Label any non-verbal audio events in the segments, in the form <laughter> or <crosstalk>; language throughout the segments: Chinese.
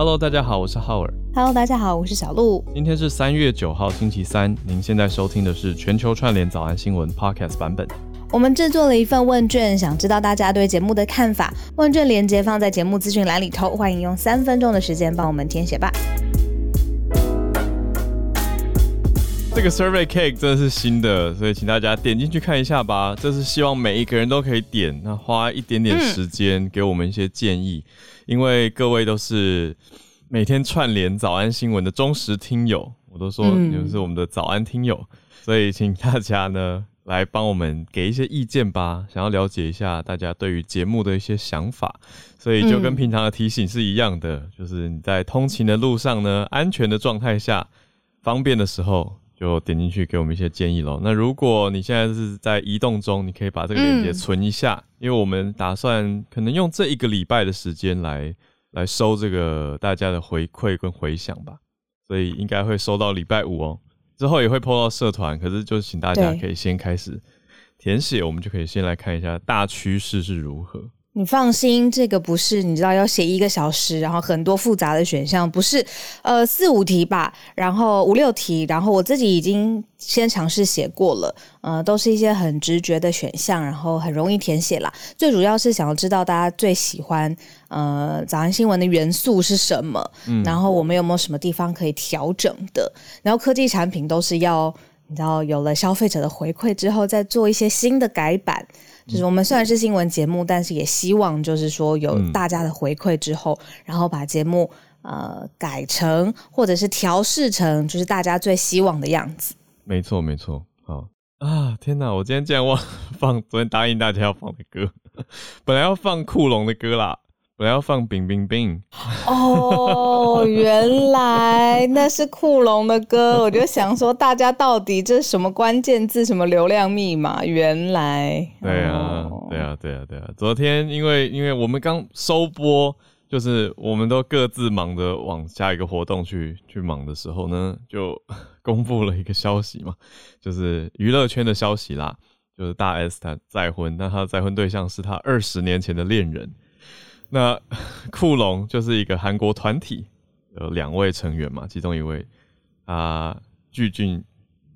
Hello，大家好，我是浩尔。Hello，大家好，我是小鹿。今天是三月九号，星期三。您现在收听的是全球串联早安新闻 Podcast 版本。我们制作了一份问卷，想知道大家对节目的看法。问卷连接放在节目资讯栏里头，欢迎用三分钟的时间帮我们填写吧。这个 Survey Cake 真的是新的，所以请大家点进去看一下吧。这是希望每一个人都可以点，那花一点点时间给我们一些建议，嗯、因为各位都是每天串联早安新闻的忠实听友，我都说你们是我们的早安听友，嗯、所以请大家呢。<laughs> 来帮我们给一些意见吧，想要了解一下大家对于节目的一些想法，所以就跟平常的提醒是一样的，嗯、就是你在通勤的路上呢，安全的状态下，方便的时候就点进去给我们一些建议喽。那如果你现在是在移动中，你可以把这个链接存一下，嗯、因为我们打算可能用这一个礼拜的时间来来收这个大家的回馈跟回响吧，所以应该会收到礼拜五哦。之后也会 po 到社团，可是就请大家可以先开始填写，我们就可以先来看一下大趋势是如何。你放心，这个不是你知道要写一个小时，然后很多复杂的选项，不是呃四五题吧，然后五六题，然后我自己已经先尝试写过了，呃，都是一些很直觉的选项，然后很容易填写啦。最主要是想要知道大家最喜欢呃早安新闻的元素是什么，嗯，然后我们有没有什么地方可以调整的，然后科技产品都是要你知道有了消费者的回馈之后再做一些新的改版。就是我们虽然是新闻节目，但是也希望就是说有大家的回馈之后，嗯、然后把节目呃改成或者是调试成就是大家最希望的样子。没错，没错。好啊，天哪！我今天竟然忘了放昨天答应大家要放的歌，<laughs> 本来要放酷龙的歌啦。我要放冰冰冰哦，原来那是酷龙的歌，我就想说，大家到底这是什么关键字，什么流量密码？原来，对啊，对啊，对啊，对啊！昨天因为因为我们刚收播，就是我们都各自忙着往下一个活动去去忙的时候呢，就公布了一个消息嘛，<laughs> 就是娱乐圈的消息啦，就是大 S 她再婚，那她的再婚对象是她二十年前的恋人。那 <laughs> 酷龙就是一个韩国团体，有两位成员嘛，其中一位啊，具俊，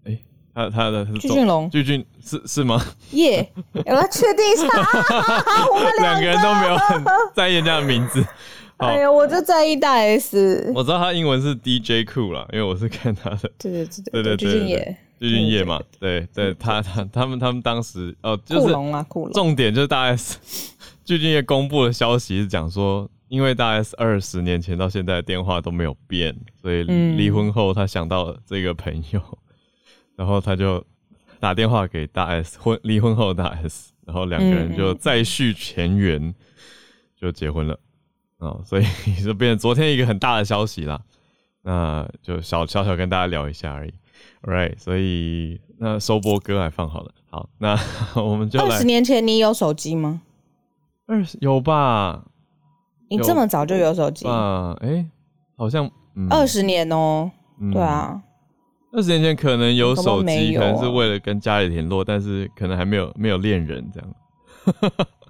哎、欸，他他的具俊龙，具俊是是吗？耶，<laughs> 我要确定一下，<laughs> 我们两个人都没有很在意人家的名字。哎呀，我就在意大 S。我知道他英文是 DJ Cool 啦，因为我是看他的。对对对对对，具俊曄，具俊曄嘛，对对，他他他们他们当时哦，就是重点就是大 S。最近也公布了消息，是讲说，因为大 S 二十年前到现在的电话都没有变，所以离婚后他想到了这个朋友，嗯、<laughs> 然后他就打电话给大 S，婚离婚后大 S，然后两个人就再续前缘，就结婚了啊，所以就变成昨天一个很大的消息啦。那就小小小跟大家聊一下而已，right？所以那收播歌还放好了，好，那 <laughs> 我们就来。二十年前你有手机吗？二十有吧？你这么早就有手机啊？哎、欸，好像二十、嗯、年哦、喔。嗯、对啊，二十年前可能有手机，可能是为了跟家里联络，但是可能还没有没有恋人这样。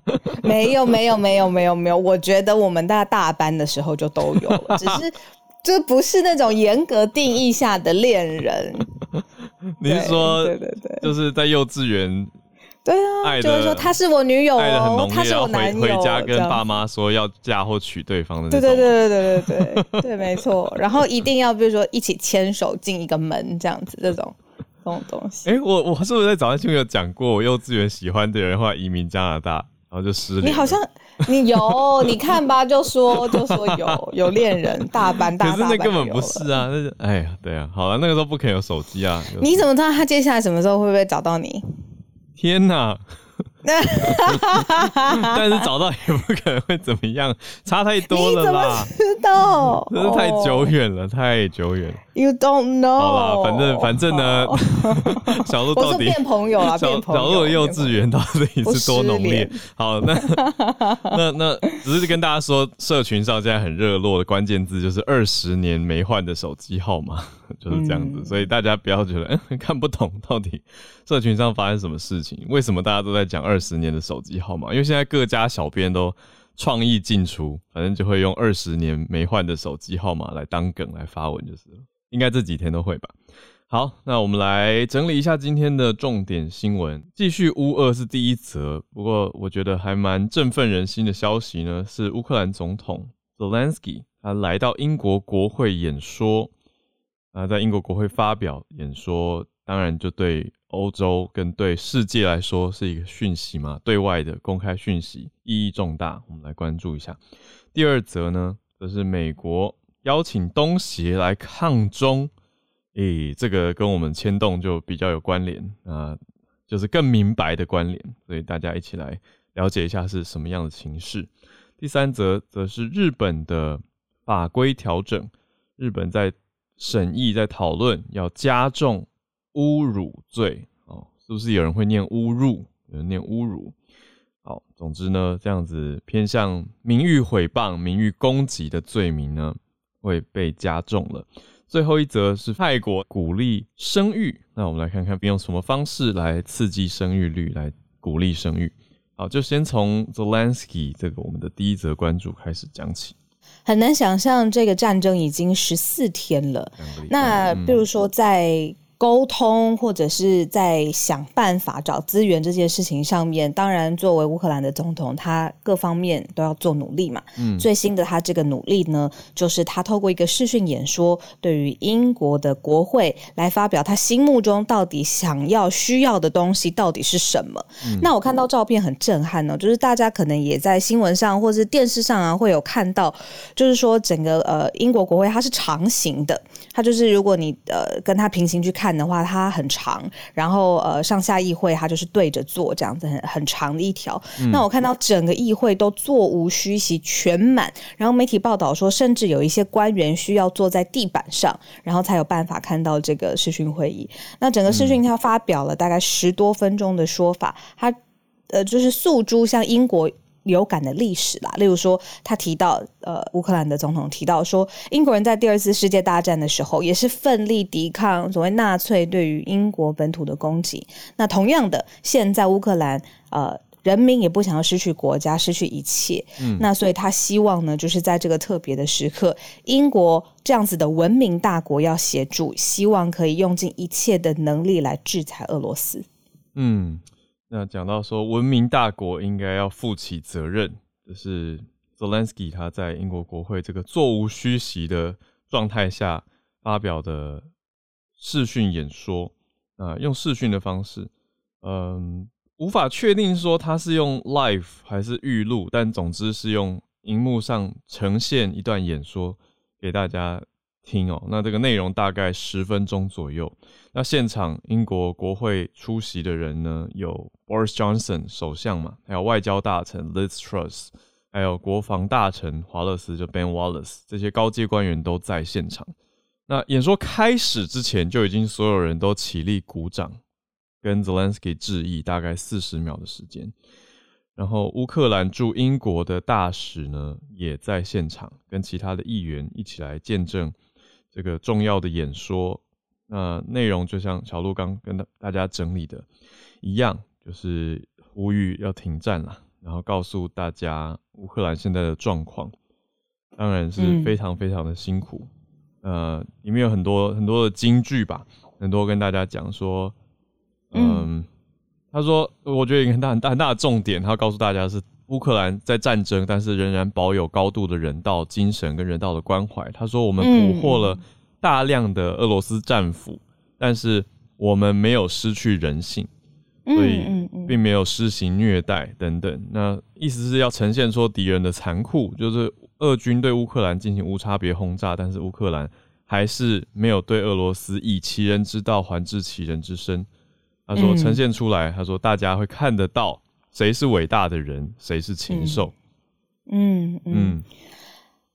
<laughs> 没有没有没有没有没有，我觉得我们大大班的时候就都有了，只是 <laughs> 这不是那种严格定义下的恋人。<laughs> 你是说，对对对，就是在幼稚园？对啊，就是说他是我女友，然后他是我男。回家跟爸妈说要嫁或娶对方的那种。对对对对对对对对，没错。然后一定要比如说一起牵手进一个门这样子，这种这种东西。哎，我我是不是在早上就有讲过，我幼稚园喜欢的人话移民加拿大，然后就失恋。你好像你有，你看吧，就说就说有有恋人大班大。可是那根本不是啊，那哎呀，对啊，好了，那个时候不可以有手机啊。你怎么知道他接下来什么时候会不会找到你？天呐！<laughs> <laughs> 但是找到也不可能会怎么样，差太多了啦！你怎么知道？真是太久远了，oh. 太久远了。You don't know。好啦，反正反正呢，oh. 小鹿到底变朋友啊？小小鹿的幼稚园到底是多浓烈？好，那 <laughs> 那那只是跟大家说，社群上现在很热络的关键字就是二十年没换的手机号码，<laughs> 就是这样子。嗯、所以大家不要觉得、欸、<laughs> 看不懂到底社群上发生什么事情，为什么大家都在讲二十年的手机号码？因为现在各家小编都创意进出，反正就会用二十年没换的手机号码来当梗来发文，就是应该这几天都会吧。好，那我们来整理一下今天的重点新闻。继续乌俄是第一则，不过我觉得还蛮振奋人心的消息呢，是乌克兰总统 Zelensky 他来到英国国会演说，啊，在英国国会发表演说，当然就对欧洲跟对世界来说是一个讯息嘛，对外的公开讯息意义重大，我们来关注一下。第二则呢，则是美国邀请东协来抗中。诶、欸，这个跟我们牵动就比较有关联啊，就是更明白的关联，所以大家一起来了解一下是什么样的情势。第三则则是日本的法规调整，日本在审议、在讨论要加重侮辱罪哦，是不是有人会念侮辱，有人念侮辱？好，总之呢，这样子偏向名誉毁谤、名誉攻击的罪名呢，会被加重了。最后一则是泰国鼓励生育，那我们来看看用什么方式来刺激生育率，来鼓励生育。好，就先从 Zelensky 这个我们的第一则关注开始讲起。很难想象这个战争已经十四天了，那比如说在。沟通或者是在想办法找资源这件事情上面，当然作为乌克兰的总统，他各方面都要做努力嘛。嗯，最新的他这个努力呢，就是他透过一个视讯演说，对于英国的国会来发表他心目中到底想要需要的东西到底是什么。嗯，那我看到照片很震撼呢，就是大家可能也在新闻上或是电视上啊会有看到，就是说整个呃英国国会它是长形的，它就是如果你呃跟它平行去看。看的话，它很长，然后呃，上下议会它就是对着坐这样子，很很长的一条。嗯。那我看到整个议会都座无虚席，全满。然后媒体报道说，甚至有一些官员需要坐在地板上，然后才有办法看到这个视讯会议。那整个视讯他发表了大概十多分钟的说法，他呃就是诉诸像英国。有感的历史啦，例如说，他提到，呃，乌克兰的总统提到说，英国人在第二次世界大战的时候也是奋力抵抗所谓纳粹对于英国本土的攻击。那同样的，现在乌克兰，呃，人民也不想要失去国家，失去一切。嗯，那所以他希望呢，就是在这个特别的时刻，英国这样子的文明大国要协助，希望可以用尽一切的能力来制裁俄罗斯。嗯。那讲到说，文明大国应该要负起责任，就是 Zelensky 他在英国国会这个座无虚席的状态下发表的视讯演说，啊，用视讯的方式，嗯，无法确定说他是用 live 还是预录，但总之是用荧幕上呈现一段演说给大家。听哦，那这个内容大概十分钟左右。那现场英国国会出席的人呢，有 Boris Johnson 首相嘛，还有外交大臣 Liz Truss，还有国防大臣华勒斯就 Ben Wallace，这些高阶官员都在现场。那演说开始之前，就已经所有人都起立鼓掌，跟 Zelensky 致意，大概四十秒的时间。然后乌克兰驻英国的大使呢，也在现场，跟其他的议员一起来见证。这个重要的演说，那内容就像小鹿刚跟大家整理的一样，就是呼吁要停战了，然后告诉大家乌克兰现在的状况，当然是非常非常的辛苦。嗯、呃，里面有很多很多的金句吧，很多跟大家讲说，嗯，嗯他说，我觉得一个很大很大很大的重点，他要告诉大家是。乌克兰在战争，但是仍然保有高度的人道精神跟人道的关怀。他说：“我们捕获了大量的俄罗斯战俘，但是我们没有失去人性，所以并没有施行虐待等等。那意思是要呈现说敌人的残酷，就是俄军对乌克兰进行无差别轰炸，但是乌克兰还是没有对俄罗斯以其人之道还治其人之身。”他说：“呈现出来，他说大家会看得到。”谁是伟大的人？谁是禽兽？嗯嗯。嗯嗯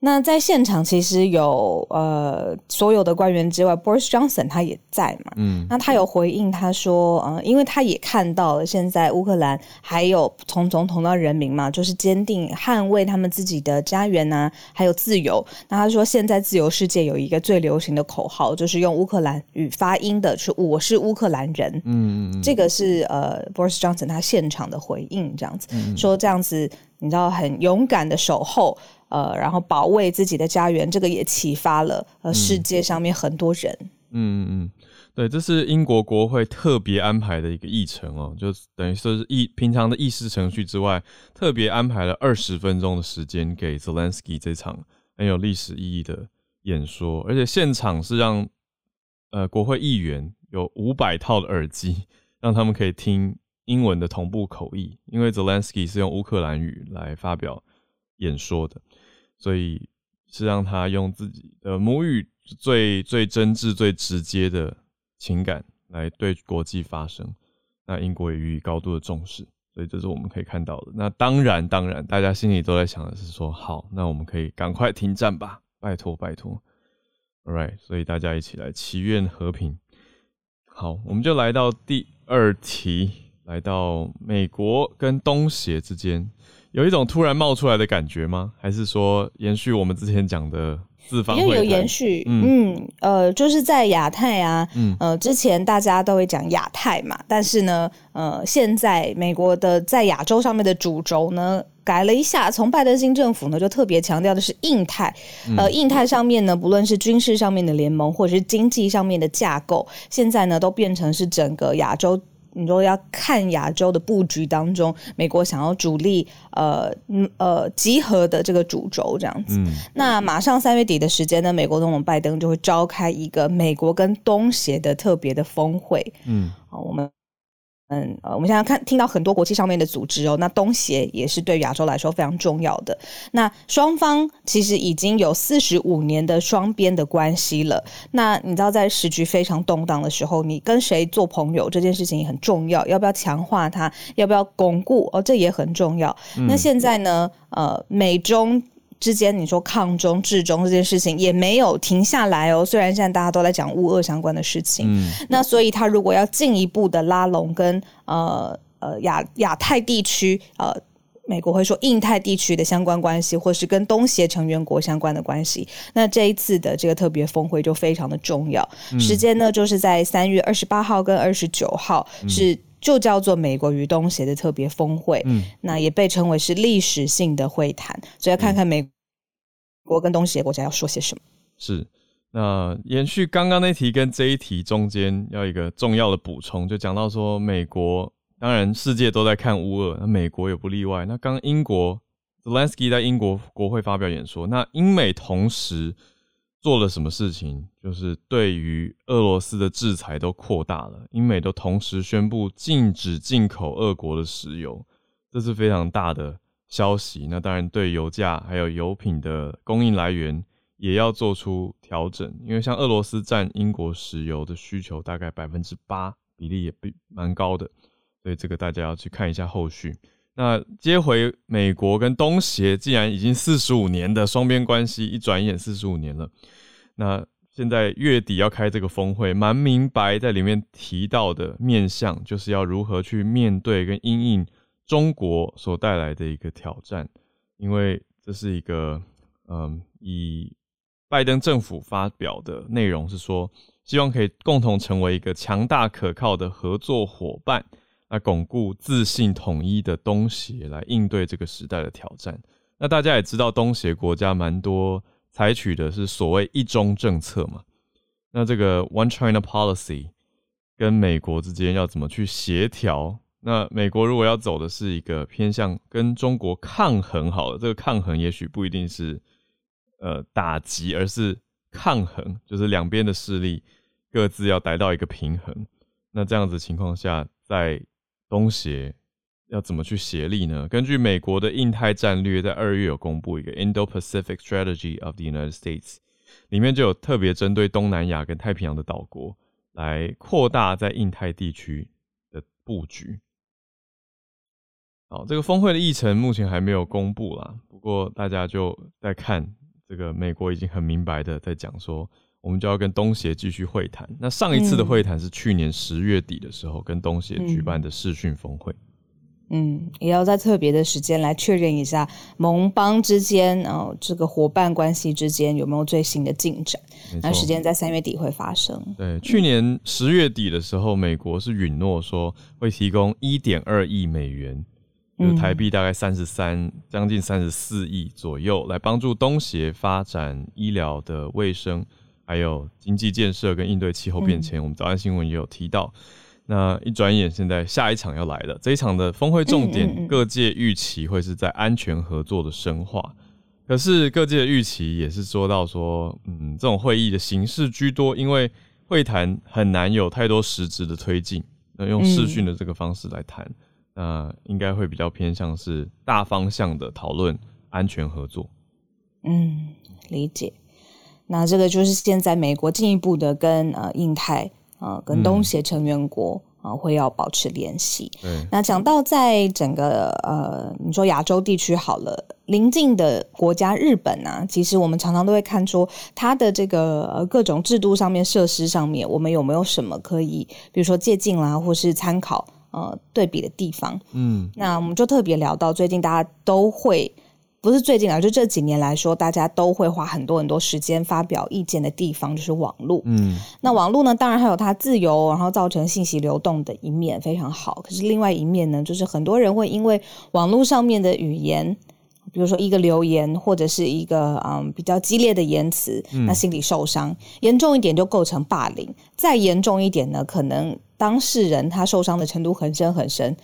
那在现场其实有呃所有的官员之外，Boris Johnson 他也在嘛。嗯。那他有回应，他说，呃，因为他也看到了现在乌克兰还有从总统到人民嘛，就是坚定捍卫他们自己的家园呐、啊，还有自由。那他说，现在自由世界有一个最流行的口号，就是用乌克兰语发音的，是“我是乌克兰人”。嗯嗯嗯。这个是呃 Boris Johnson 他现场的回应，这样子、嗯、说这样子。你知道很勇敢的守候，呃，然后保卫自己的家园，这个也启发了呃世界上面很多人。嗯嗯嗯，对，这是英国国会特别安排的一个议程哦，就等于说是议平常的议事程序之外，特别安排了二十分钟的时间给 Zelensky 这场很有历史意义的演说，而且现场是让呃国会议员有五百套的耳机，让他们可以听英文的同步口译，因为 Zelensky 是用乌克兰语来发表演说的，所以是让他用自己的母语。最最真挚、最直接的情感来对国际发声，那英国也予以高度的重视，所以这是我们可以看到的。那当然，当然，大家心里都在想的是说，好，那我们可以赶快停战吧，拜托，拜托。All right，所以大家一起来祈愿和平。好，我们就来到第二题，来到美国跟东协之间，有一种突然冒出来的感觉吗？还是说延续我们之前讲的？因为有延续，嗯，嗯，呃，就是在亚太啊，嗯，呃，之前大家都会讲亚太嘛，但是呢，呃，现在美国的在亚洲上面的主轴呢改了一下，从拜登新政府呢就特别强调的是印太，呃，印太上面呢，不论是军事上面的联盟或者是经济上面的架构，现在呢都变成是整个亚洲。你说要看亚洲的布局当中，美国想要主力呃呃集合的这个主轴这样子。嗯、那马上三月底的时间呢，美国总统拜登就会召开一个美国跟东协的特别的峰会。嗯，好，我们。嗯，呃，我们现在看听到很多国际上面的组织哦，那东协也是对亚洲来说非常重要的。那双方其实已经有四十五年的双边的关系了。那你知道，在时局非常动荡的时候，你跟谁做朋友这件事情也很重要，要不要强化它，要不要巩固哦，这也很重要。嗯、那现在呢，呃，美中。之间，你说抗中治中这件事情也没有停下来哦。虽然现在大家都在讲乌俄相关的事情，嗯，那所以他如果要进一步的拉拢跟呃呃亚亚太地区呃美国会说印太地区的相关关系，或是跟东协成员国相关的关系，那这一次的这个特别峰会就非常的重要。嗯，时间呢，就是在三月二十八号跟二十九号是。就叫做美国与东协的特别峰会，嗯，那也被称为是历史性的会谈，所以要看看美国跟东协国家要说些什么。是，那延续刚刚那题跟这一题中间要一个重要的补充，就讲到说美国，当然世界都在看乌俄，那美国也不例外。那刚刚英国，Zelensky 在英国国会发表演说，那英美同时。做了什么事情？就是对于俄罗斯的制裁都扩大了，英美都同时宣布禁止进口俄国的石油，这是非常大的消息。那当然对油价还有油品的供应来源也要做出调整，因为像俄罗斯占英国石油的需求大概百分之八，比例也比蛮高的，所以这个大家要去看一下后续。那接回美国跟东协，既然已经四十五年的双边关系，一转眼四十五年了。那现在月底要开这个峰会，蛮明白在里面提到的面向，就是要如何去面对跟因应中国所带来的一个挑战，因为这是一个嗯，以拜登政府发表的内容是说，希望可以共同成为一个强大可靠的合作伙伴。来巩固自信统一的东协，来应对这个时代的挑战。那大家也知道，东协国家蛮多采取的是所谓一中政策嘛。那这个 One China Policy 跟美国之间要怎么去协调？那美国如果要走的是一个偏向跟中国抗衡，好了，这个抗衡也许不一定是呃打击，而是抗衡，就是两边的势力各自要达到一个平衡。那这样子情况下，在东协要怎么去协力呢？根据美国的印太战略，在二月有公布一个 Indo-Pacific Strategy of the United States，里面就有特别针对东南亚跟太平洋的岛国来扩大在印太地区的布局。好，这个峰会的议程目前还没有公布啦，不过大家就在看这个美国已经很明白的在讲说。我们就要跟东协继续会谈。那上一次的会谈是去年十月底的时候，跟东协举办的视讯峰会。嗯，也要在特别的时间来确认一下盟邦之间，然后这个伙伴关系之间有没有最新的进展。那时间在三月底会发生。对，去年十月底的时候，美国是允诺说会提供一点二亿美元就是台币大概三十三，将近三十四亿左右，来帮助东协发展医疗的卫生，还有经济建设跟应对气候变迁。嗯、我们早安新闻也有提到。那一转眼，现在下一场要来了。这一场的峰会重点，各界预期会是在安全合作的深化。可是各界的预期也是说到说，嗯，这种会议的形式居多，因为会谈很难有太多实质的推进。那用视讯的这个方式来谈，那、应该会比较偏向是大方向的讨论安全合作。嗯，理解。那这个就是现在美国进一步的跟呃印太。啊、呃，跟东协成员国啊、呃、会要保持联系。嗯，那讲到在整个呃，你说亚洲地区好了，邻近的国家日本啊，其实我们常常都会看出它的这个呃各种制度上面、设施上面，我们有没有什么可以，比如说借鉴啦，或是参考呃对比的地方。嗯，那我们就特别聊到最近大家都会。不是最近啊，就这几年来说，大家都会花很多很多时间发表意见的地方，就是网络。嗯，那网络呢，当然还有它自由，然后造成信息流动的一面非常好。可是另外一面呢，就是很多人会因为网络上面的语言，比如说一个留言或者是一个嗯比较激烈的言辞，那心理受伤，严重一点就构成霸凌，再严重一点呢，可能当事人他受伤的程度很深很深。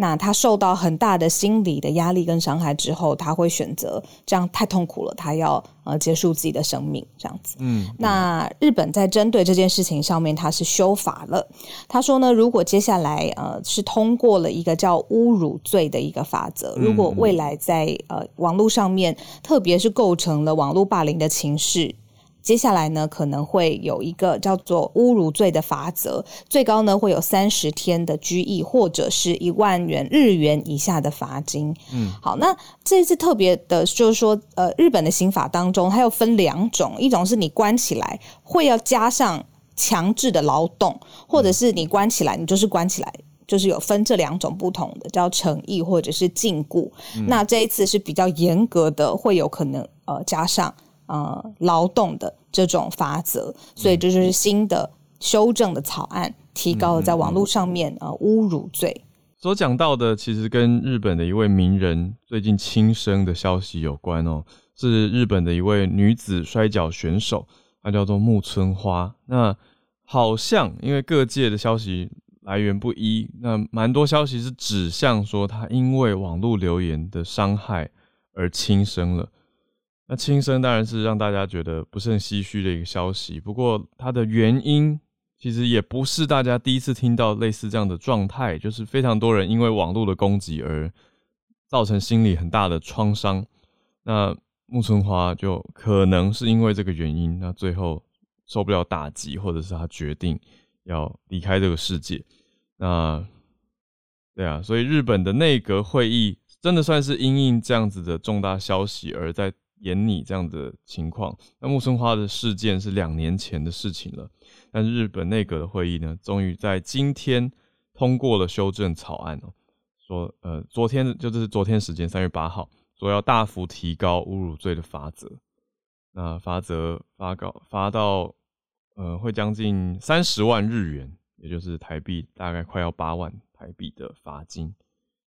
那他受到很大的心理的压力跟伤害之后，他会选择这样太痛苦了，他要呃结束自己的生命，这样子。嗯，那日本在针对这件事情上面，他是修法了。他说呢，如果接下来呃是通过了一个叫侮辱罪的一个法则，如果未来在呃网络上面，特别是构成了网络霸凌的情势。接下来呢，可能会有一个叫做侮辱罪的罚则，最高呢会有三十天的拘役，或者是一万元日元以下的罚金。嗯，好，那这一次特别的就是说，呃，日本的刑法当中，它又分两种，一种是你关起来会要加上强制的劳动，或者是你关起来，你就是关起来，就是有分这两种不同的，叫惩役或者是禁锢。嗯，那这一次是比较严格的，会有可能呃加上。呃，劳动的这种法则，所以这就是新的修正的草案，提高了在网络上面呃侮辱罪。所讲到的，其实跟日本的一位名人最近轻生的消息有关哦，是日本的一位女子摔跤选手，她叫做木村花。那好像因为各界的消息来源不一，那蛮多消息是指向说她因为网络留言的伤害而轻生了。那轻生当然是让大家觉得不甚唏嘘的一个消息，不过它的原因其实也不是大家第一次听到类似这样的状态，就是非常多人因为网络的攻击而造成心理很大的创伤。那木村花就可能是因为这个原因，那最后受不了打击，或者是他决定要离开这个世界。那对啊，所以日本的内阁会议真的算是因应这样子的重大消息而在。演你这样的情况，那木村花的事件是两年前的事情了。但是日本内阁的会议呢，终于在今天通过了修正草案哦，说呃，昨天就是昨天时间三月八号，说要大幅提高侮辱罪的罚则。那罚则发稿发到呃，会将近三十万日元，也就是台币大概快要八万台币的罚金，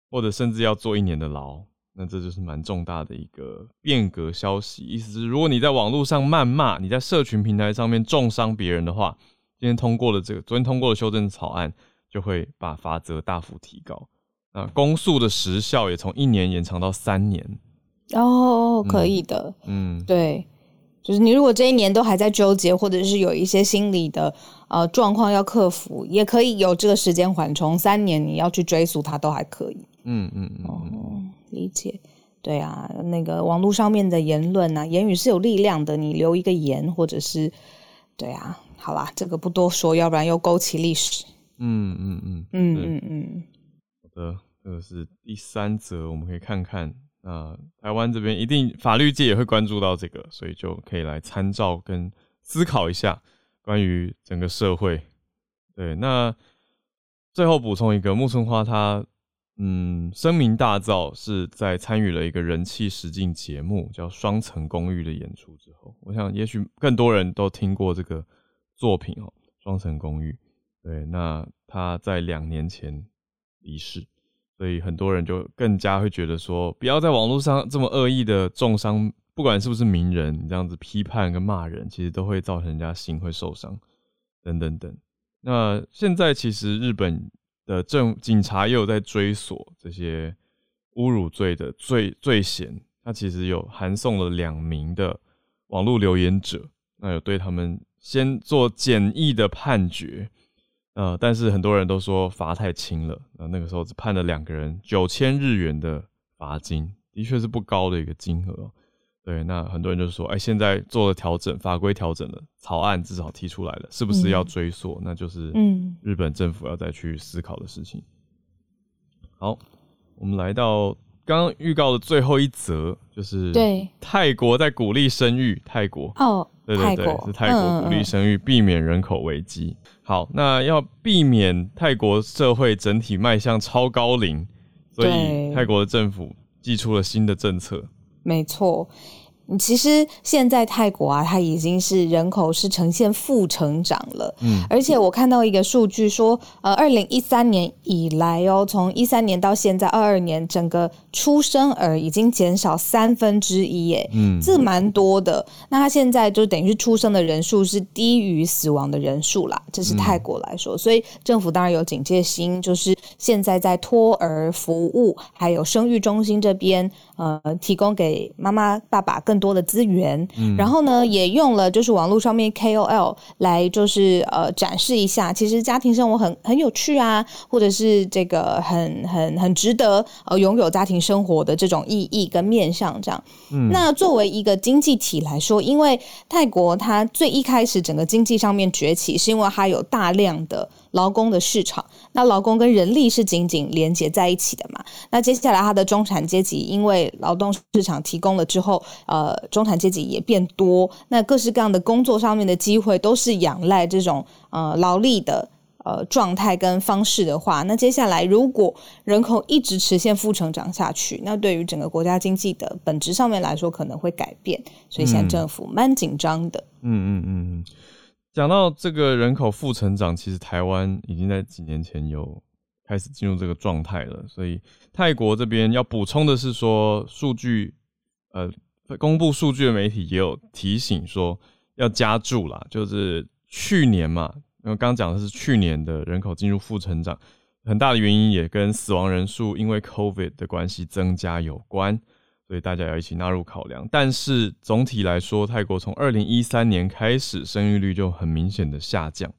或者甚至要坐一年的牢。那这就是蛮重大的一个变革消息，意思是如果你在网络上谩骂，你在社群平台上面重伤别人的话，今天通过了这个，昨天通过了修正草案，就会把罚则大幅提高。那公诉的时效也从一年延长到三年。哦，可以的，嗯，对，就是你如果这一年都还在纠结，或者是有一些心理的呃状况要克服，也可以有这个时间缓冲，三年你要去追溯它都还可以。嗯嗯嗯。哦理解，对啊，那个网络上面的言论啊，言语是有力量的。你留一个言，或者是，对啊，好啦，这个不多说，要不然又勾起历史。嗯嗯嗯嗯嗯嗯。好的，这个是第三则，我们可以看看啊，台湾这边一定法律界也会关注到这个，所以就可以来参照跟思考一下关于整个社会。对，那最后补充一个，木村花他。嗯，声名大噪是在参与了一个人气实境节目叫《双层公寓》的演出之后，我想也许更多人都听过这个作品哦，《双层公寓》。对，那他在两年前离世，所以很多人就更加会觉得说，不要在网络上这么恶意的中伤，不管是不是名人，你这样子批判跟骂人，其实都会造成人家心会受伤，等等等。那现在其实日本的政警察也有在追索这些侮辱罪的罪罪嫌，他其实有函送了两名的网络留言者，那有对他们先做简易的判决。呃，但是很多人都说罚太轻了，那那个时候只判了两个人九千日元的罚金，的确是不高的一个金额。对，那很多人就说，哎，现在做了调整，法规调整了，草案至少提出来了，是不是要追溯？嗯、那就是嗯，日本政府要再去思考的事情。好，我们来到刚刚预告的最后一则，就是对泰国在鼓励生育，泰国哦。对对对，是泰国鼓励生育，嗯、避免人口危机。好，那要避免泰国社会整体迈向超高龄，所以泰国的政府祭出了新的政策。没错。其实现在泰国啊，它已经是人口是呈现负成长了。嗯，而且我看到一个数据说，呃，二零一三年以来哦，从一三年到现在二二年，整个出生儿已经减少三分之一，耶。嗯，这蛮多的。那它现在就等于是出生的人数是低于死亡的人数啦，这是泰国来说。嗯，所以政府当然有警戒心，就是现在在托儿服务还有生育中心这边，呃，提供给妈妈爸爸更。更多的资源，嗯，然后呢，也用了就是网络上面 KOL 来就是呃展示一下，其实家庭生活很很有趣啊，或者是这个很很很值得呃拥有家庭生活的这种意义跟面向这样。嗯，那作为一个经济体来说，因为泰国它最一开始整个经济上面崛起，是因为它有大量的。劳工的市场，那劳工跟人力是紧紧连接在一起的嘛？那接下来，它的中产阶级因为劳动市场提供了之后，呃，中产阶级也变多，那各式各样的工作上面的机会都是仰赖这种呃劳力的呃状态跟方式的话，那接下来如果人口一直持现负成长下去，那对于整个国家经济的本质上面来说可能会改变，所以现在政府蛮紧张的。嗯嗯嗯嗯。讲到这个人口负成长，其实台湾已经在几年前有开始进入这个状态了。所以泰国这边要补充的是说，数据呃公布数据的媒体也有提醒说要加注啦，就是去年嘛，因为刚刚讲的是去年的人口进入负成长，很大的原因也跟死亡人数因为 COVID 的关系增加有关。所以大家要一起纳入考量，但是总体来说，泰国从二零一三年开始生育率就很明显的下降。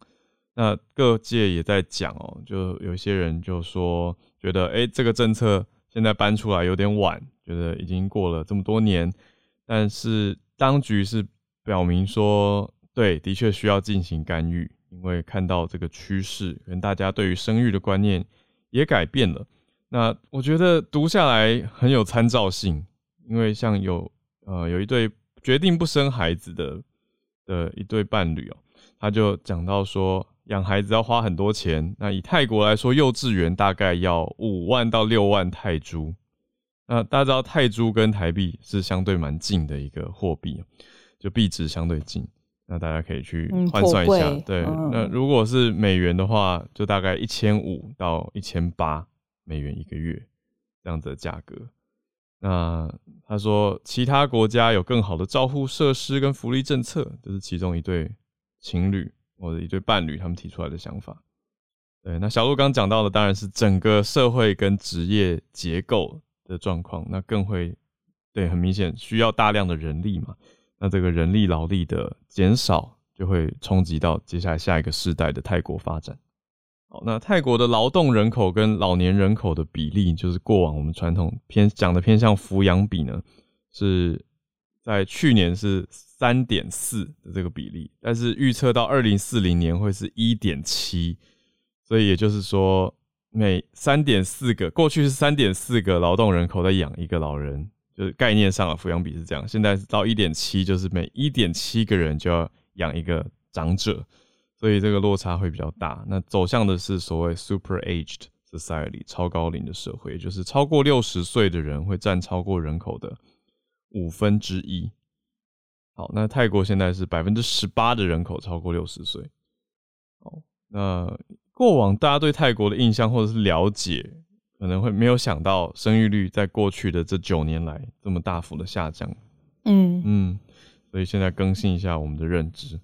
那各界也在讲哦，就有些人就说觉得，诶，这个政策现在搬出来有点晚，觉得已经过了这么多年。但是当局是表明说，对，的确需要进行干预，因为看到这个趋势，跟大家对于生育的观念也改变了。那我觉得读下来很有参照性。因为像有呃有一对决定不生孩子的的一对伴侣哦，他就讲到说养孩子要花很多钱。那以泰国来说，幼稚园大概要五万到六万泰铢。那大家知道泰铢跟台币是相对蛮近的一个货币，就币值相对近。那大家可以去换算一下，对。那如果是美元的话，就大概一千五到一千八美元一个月这样子的价格。那他说，其他国家有更好的照护设施跟福利政策，这是其中一对情侣或者一对伴侣他们提出来的想法。对，那小鹿刚讲到的当然是整个社会跟职业结构的状况，那更会对，很明显需要大量的人力嘛。那这个人力劳力的减少，就会冲击到接下来下一个世代的泰国发展。好，那泰国的劳动人口跟老年人口的比例，就是过往我们传统偏讲的偏向抚养比呢，是在去年是三点四的这个比例，但是预测到二零四零年会是一点七，所以也就是说每三点四个，过去是三点四个劳动人口在养一个老人，就是概念上的抚养比是这样，现在到一点七，就是每一点七个人就要养一个长者。所以这个落差会比较大，那走向的是所谓 super aged society 超高龄的社会，就是超过六十岁的人会占超过人口的五分之一。好，那泰国现在是百分之十八的人口超过六十岁。好，那过往大家对泰国的印象或者是了解，可能会没有想到生育率在过去的这九年来这么大幅的下降。嗯嗯，所以现在更新一下我们的认知。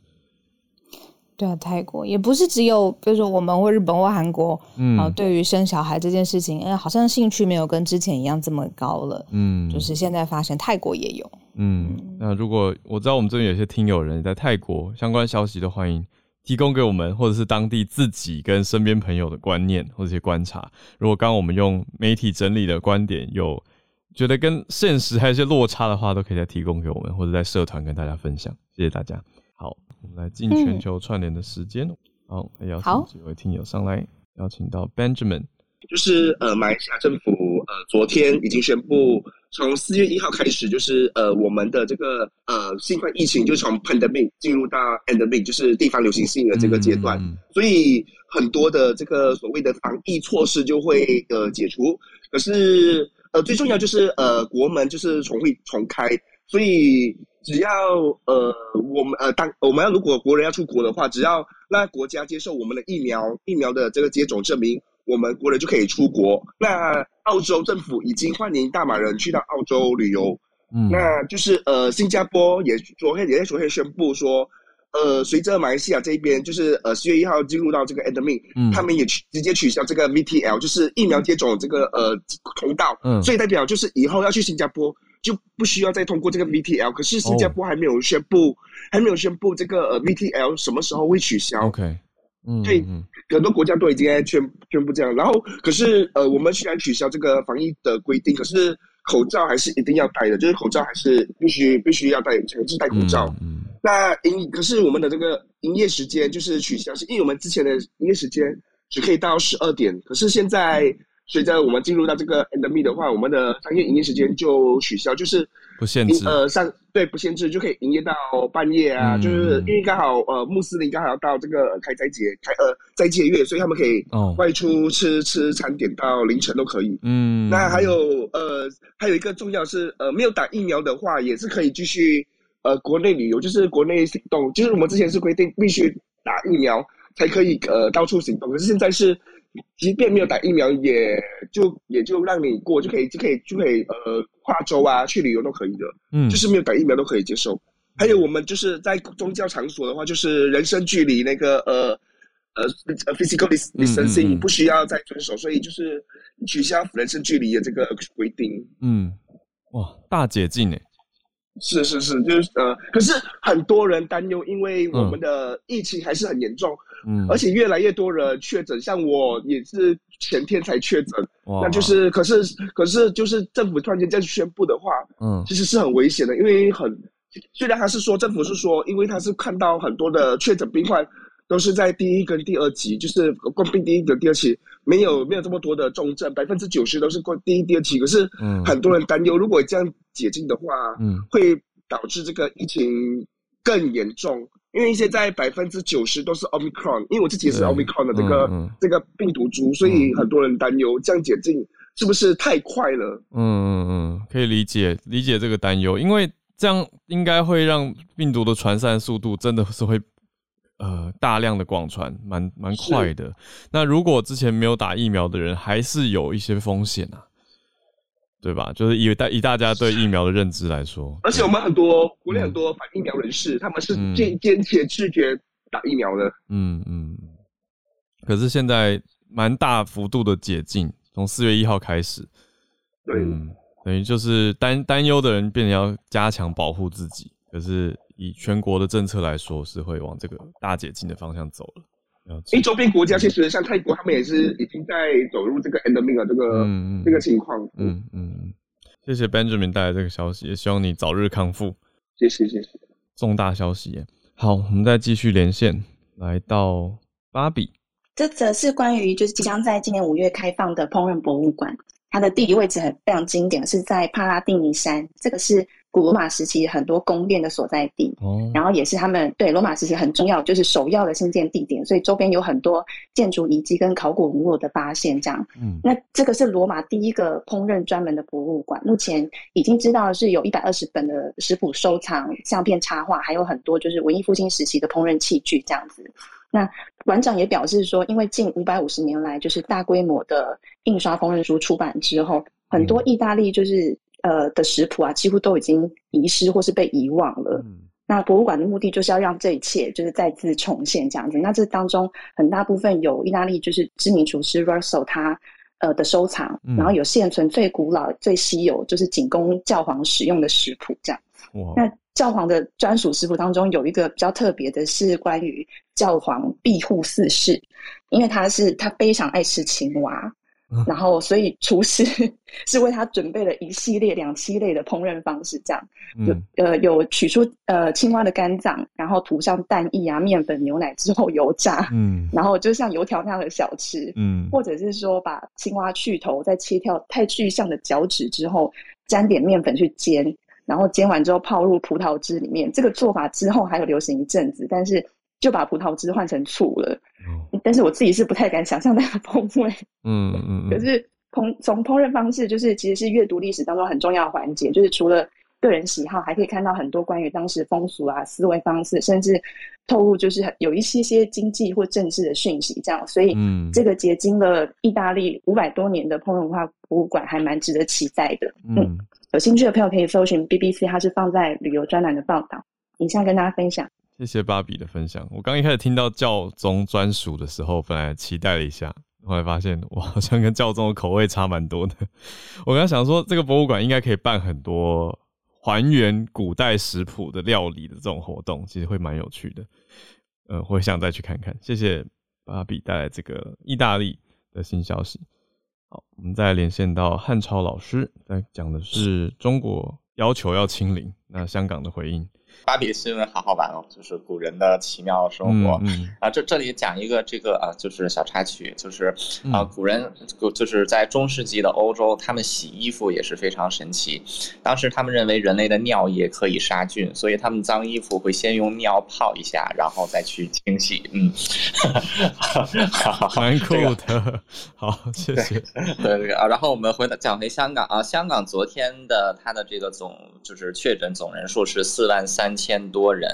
对啊，泰国也不是只有，比如说我们或日本或韩国，嗯，啊，对于生小孩这件事情，哎，好像兴趣没有跟之前一样这么高了，嗯，就是现在发现泰国也有，嗯，那如果我知道我们这边有些听友人在泰国相关消息都，欢迎提供给我们，或者是当地自己跟身边朋友的观念或者一些观察。如果刚刚我们用媒体整理的观点有觉得跟现实还有一些落差的话，都可以再提供给我们，或者在社团跟大家分享。谢谢大家。好，我们来进全球串联的时间。嗯、好，邀请几位听友上来，邀请到 Benjamin，就是呃，马来西亚政府呃，昨天已经宣布，从四月一号开始，就是呃，我们的这个呃新冠疫情就从 pandemic 进入到 endemic，就是地方流行性的这个阶段，嗯、所以很多的这个所谓的防疫措施就会呃解除。可是呃，最重要就是呃，国门就是重会重开，所以。只要呃，我们呃，当我们要如果国人要出国的话，只要那国家接受我们的疫苗疫苗的这个接种证明，我们国人就可以出国。那澳洲政府已经欢迎大马人去到澳洲旅游，嗯，那就是呃，新加坡也昨天也在昨天宣布说，呃，随着马来西亚这边就是呃四月一号进入到这个 endemic，嗯，他们也取直接取消这个 VTL，就是疫苗接种这个呃通道，嗯，所以代表就是以后要去新加坡。就不需要再通过这个 VTL，可是新加坡还没有宣布，oh. 还没有宣布这个呃 VTL 什么时候会取消。OK，嗯，对，很多国家都已经在宣宣布这样。然后，可是呃，我们虽然取消这个防疫的规定，可是口罩还是一定要戴的，就是口罩还是必须必须要戴，强制戴口罩。嗯，嗯，那营可是我们的这个营业时间就是取消，是因为我们之前的营业时间只可以到十二点，可是现在。随着我们进入到这个 endemic 的话，我们的商业营业时间就取消，就是不限制，呃，上对不限制就可以营业到半夜啊，嗯、就是因为刚好呃穆斯林刚好要到这个开斋节开呃斋戒月，所以他们可以外出吃、哦、吃餐点到凌晨都可以。嗯，那还有呃还有一个重要是呃没有打疫苗的话也是可以继续呃国内旅游，就是国内行动，就是我们之前是规定必须打疫苗才可以呃到处行动，可是现在是。即便没有打疫苗，也就也就让你过，就可以就可以就可以呃跨州啊去旅游都可以的，嗯，就是没有打疫苗都可以接受。还有我们就是在宗教场所的话，就是人身距离那个呃呃呃 physical distancing 不需要再遵守，所以就是取消人身距离的这个规定。嗯，哇，大解禁诶。是是是，就是呃，可是很多人担忧，因为我们的疫情还是很严重，嗯，而且越来越多人确诊，像我也是前天才确诊，哇。那就是，可是可是就是政府突然间这样宣布的话，嗯，其实是很危险的，因为很虽然他是说政府是说，因为他是看到很多的确诊病患。都是在第一跟第二期，就是冠病第一跟第二期，没有没有这么多的重症，百分之九十都是冠第一、第二期。可是，很多人担忧，如果这样解禁的话，嗯，会导致这个疫情更严重，因为现在百分之九十都是 Omicron，因为我自己也是 Omicron 的这个、嗯嗯、这个病毒株，所以很多人担忧这样解禁是不是太快了？嗯嗯嗯，可以理解理解这个担忧，因为这样应该会让病毒的传散速度真的是会。呃，大量的广传，蛮蛮快的。那如果之前没有打疫苗的人，还是有一些风险啊，对吧？就是以大以大家对疫苗的认知来说，而且我们很多国内很多反疫苗人士，嗯、他们是坚坚决拒绝打疫苗的。嗯嗯。可是现在蛮大幅度的解禁，从四月一号开始，对，嗯、等于就是担担忧的人变得要加强保护自己，可是。以全国的政策来说，是会往这个大解禁的方向走了。因为周边国家其实像泰国，他们也是已经在走入这个 endemic 的这个、嗯、这个情况。嗯嗯，谢谢 Benjamin 带来这个消息，也希望你早日康复。谢谢谢谢。重大消息耶。好，我们再继续连线，来到芭比。这则是关于就是即将在今年五月开放的烹饪博物馆，它的地理位置很非常经典，是在帕拉蒂尼山。这个是。古罗马时期很多宫殿的所在地，哦、然后也是他们对罗马时期很重要，就是首要的兴建地点，所以周边有很多建筑遗迹跟考古文物的发现。这样，嗯，那这个是罗马第一个烹饪专门的博物馆，目前已经知道是有一百二十本的食谱收藏、相片、插画，还有很多就是文艺复兴时期的烹饪器具这样子。那馆长也表示说，因为近五百五十年来，就是大规模的印刷烹饪书出版之后，很多意大利就是呃的食谱啊，几乎都已经遗失或是被遗忘了。嗯那博物馆的目的就是要让这一切就是再次重现这样子。那这当中很大部分有意大利就是知名厨师 Russell 他呃的收藏，嗯、然后有现存最古老、最稀有，就是仅供教皇使用的食谱这样。那教皇的专属食谱当中有一个比较特别的是关于教皇庇护四世，因为他是他非常爱吃青蛙。然后，所以厨师 <laughs> 是为他准备了一系列两栖类的烹饪方式，这样有呃有取出呃青蛙的肝脏，然后涂上蛋液啊、面粉、牛奶之后油炸，嗯，然后就像油条那样的小吃，嗯，或者是说把青蛙去头，再切掉太具象的脚趾之后，沾点面粉去煎，然后煎完之后泡入葡萄汁里面。这个做法之后还有流行一阵子，但是。就把葡萄汁换成醋了，嗯、但是我自己是不太敢想象那个风味。嗯嗯嗯。可是烹从烹饪方式，就是其实是阅读历史当中很重要的环节，就是除了个人喜好，还可以看到很多关于当时风俗啊、思维方式，甚至透露就是有一些些经济或政治的讯息。这样，所以这个结晶了意大利五百多年的烹饪文化博物馆，还蛮值得期待的。嗯，嗯，有兴趣的朋友可以搜寻 BBC，它是放在旅游专栏的报道。以下跟大家分享。谢谢芭比的分享。我刚一开始听到教宗专属的时候，本来期待了一下，后来发现我好像跟教宗的口味差蛮多的。我刚想说，这个博物馆应该可以办很多还原古代食谱的料理的这种活动，其实会蛮有趣的。呃，我想再去看看。谢谢芭比带来这个意大利的新消息。好，我们再连线到汉超老师，在讲的是中国要求要清零，那香港的回应。芭比的新闻好好玩哦，就是古人的奇妙生活。啊，这这里讲一个这个啊，就是小插曲，就是啊，古人就是在中世纪的欧洲，他们洗衣服也是非常神奇。当时他们认为人类的尿液可以杀菌，所以他们脏衣服会先用尿泡一下，然后再去清洗。嗯，<laughs> 蛮酷的。这个、好，谢谢。对对啊，然后我们回到讲回香港啊，香港昨天的它的这个总就是确诊总人数是四万三。三千多人，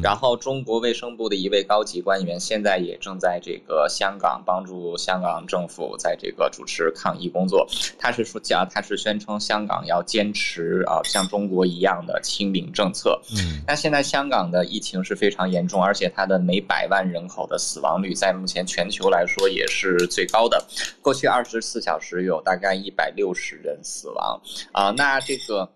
然后中国卫生部的一位高级官员现在也正在这个香港帮助香港政府在这个主持抗疫工作。他是说讲，他是宣称香港要坚持啊像中国一样的清零政策。嗯，那现在香港的疫情是非常严重，而且它的每百万人口的死亡率在目前全球来说也是最高的。过去二十四小时有大概一百六十人死亡啊，那这个。